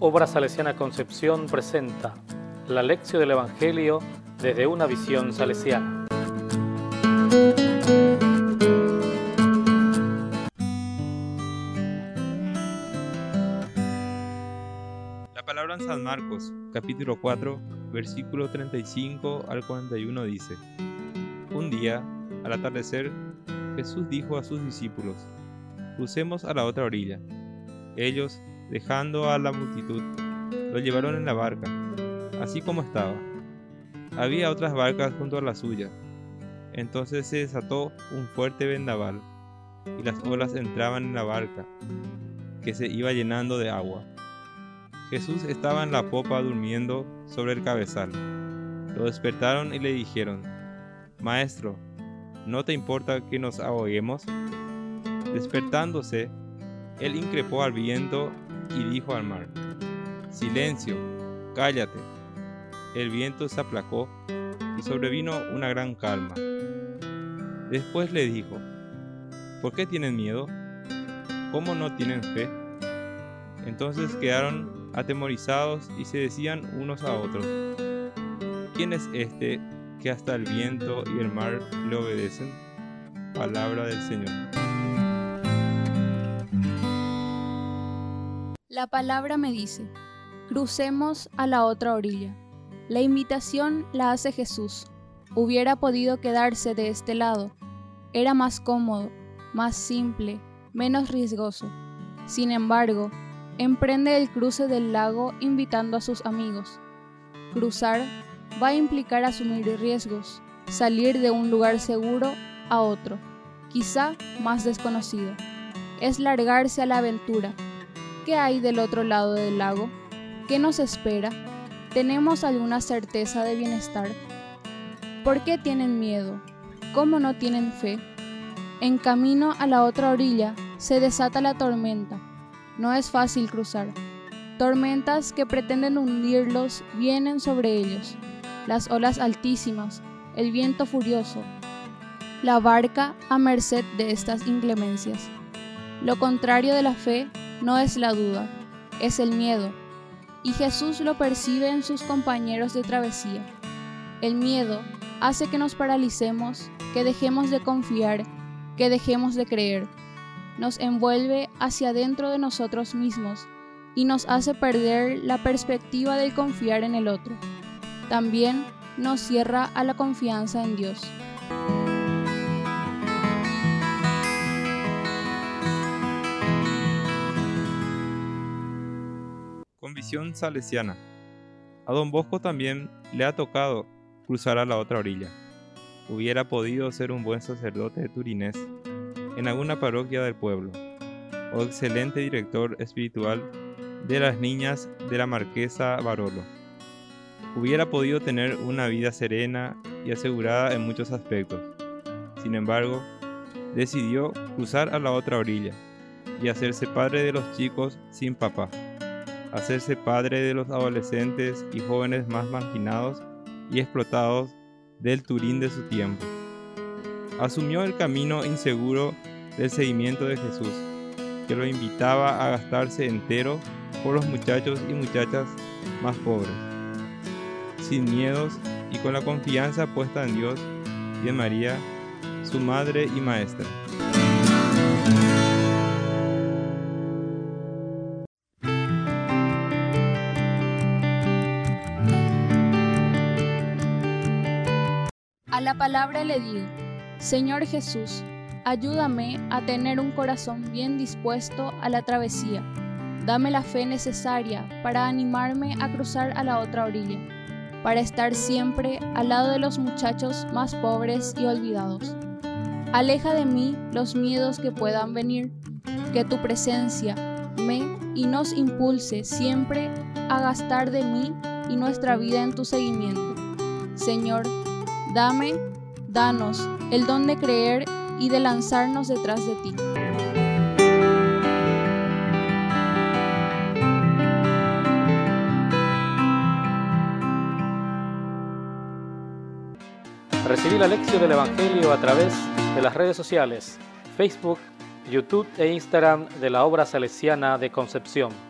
Obra Salesiana Concepción presenta la lección del Evangelio desde una visión salesiana. La palabra en San Marcos, capítulo 4, versículo 35 al 41 dice, Un día, al atardecer, Jesús dijo a sus discípulos, Crucemos a la otra orilla. Ellos, dejando a la multitud, lo llevaron en la barca, así como estaba. Había otras barcas junto a la suya. Entonces se desató un fuerte vendaval, y las olas entraban en la barca, que se iba llenando de agua. Jesús estaba en la popa durmiendo sobre el cabezal. Lo despertaron y le dijeron, Maestro, ¿no te importa que nos ahoguemos? Despertándose, él increpó al viento y dijo al mar, Silencio, cállate. El viento se aplacó y sobrevino una gran calma. Después le dijo, ¿por qué tienen miedo? ¿Cómo no tienen fe? Entonces quedaron atemorizados y se decían unos a otros, ¿quién es este que hasta el viento y el mar le obedecen? Palabra del Señor. La palabra me dice, crucemos a la otra orilla. La invitación la hace Jesús. Hubiera podido quedarse de este lado. Era más cómodo, más simple, menos riesgoso. Sin embargo, emprende el cruce del lago invitando a sus amigos. Cruzar va a implicar asumir riesgos, salir de un lugar seguro a otro, quizá más desconocido. Es largarse a la aventura. ¿Qué hay del otro lado del lago? ¿Qué nos espera? ¿Tenemos alguna certeza de bienestar? ¿Por qué tienen miedo? ¿Cómo no tienen fe? En camino a la otra orilla se desata la tormenta. No es fácil cruzar. Tormentas que pretenden hundirlos vienen sobre ellos. Las olas altísimas, el viento furioso, la barca a merced de estas inclemencias. Lo contrario de la fe no es la duda, es el miedo, y Jesús lo percibe en sus compañeros de travesía. El miedo hace que nos paralicemos, que dejemos de confiar, que dejemos de creer. Nos envuelve hacia dentro de nosotros mismos y nos hace perder la perspectiva de confiar en el otro. También nos cierra a la confianza en Dios. Con visión salesiana. A don Bosco también le ha tocado cruzar a la otra orilla. Hubiera podido ser un buen sacerdote de Turinés en alguna parroquia del pueblo, o excelente director espiritual de las niñas de la marquesa Barolo. Hubiera podido tener una vida serena y asegurada en muchos aspectos. Sin embargo, decidió cruzar a la otra orilla y hacerse padre de los chicos sin papá, hacerse padre de los adolescentes y jóvenes más marginados y explotados del Turín de su tiempo. Asumió el camino inseguro del seguimiento de Jesús, que lo invitaba a gastarse entero por los muchachos y muchachas más pobres, sin miedos y con la confianza puesta en Dios y en María, su madre y maestra. A la palabra le digo, Señor Jesús, ayúdame a tener un corazón bien dispuesto a la travesía. Dame la fe necesaria para animarme a cruzar a la otra orilla, para estar siempre al lado de los muchachos más pobres y olvidados. Aleja de mí los miedos que puedan venir, que tu presencia me y nos impulse siempre a gastar de mí y nuestra vida en tu seguimiento. Señor, dame, danos el don de creer y de lanzarnos detrás de ti. Recibí la lección del Evangelio a través de las redes sociales, Facebook, YouTube e Instagram de la obra salesiana de Concepción.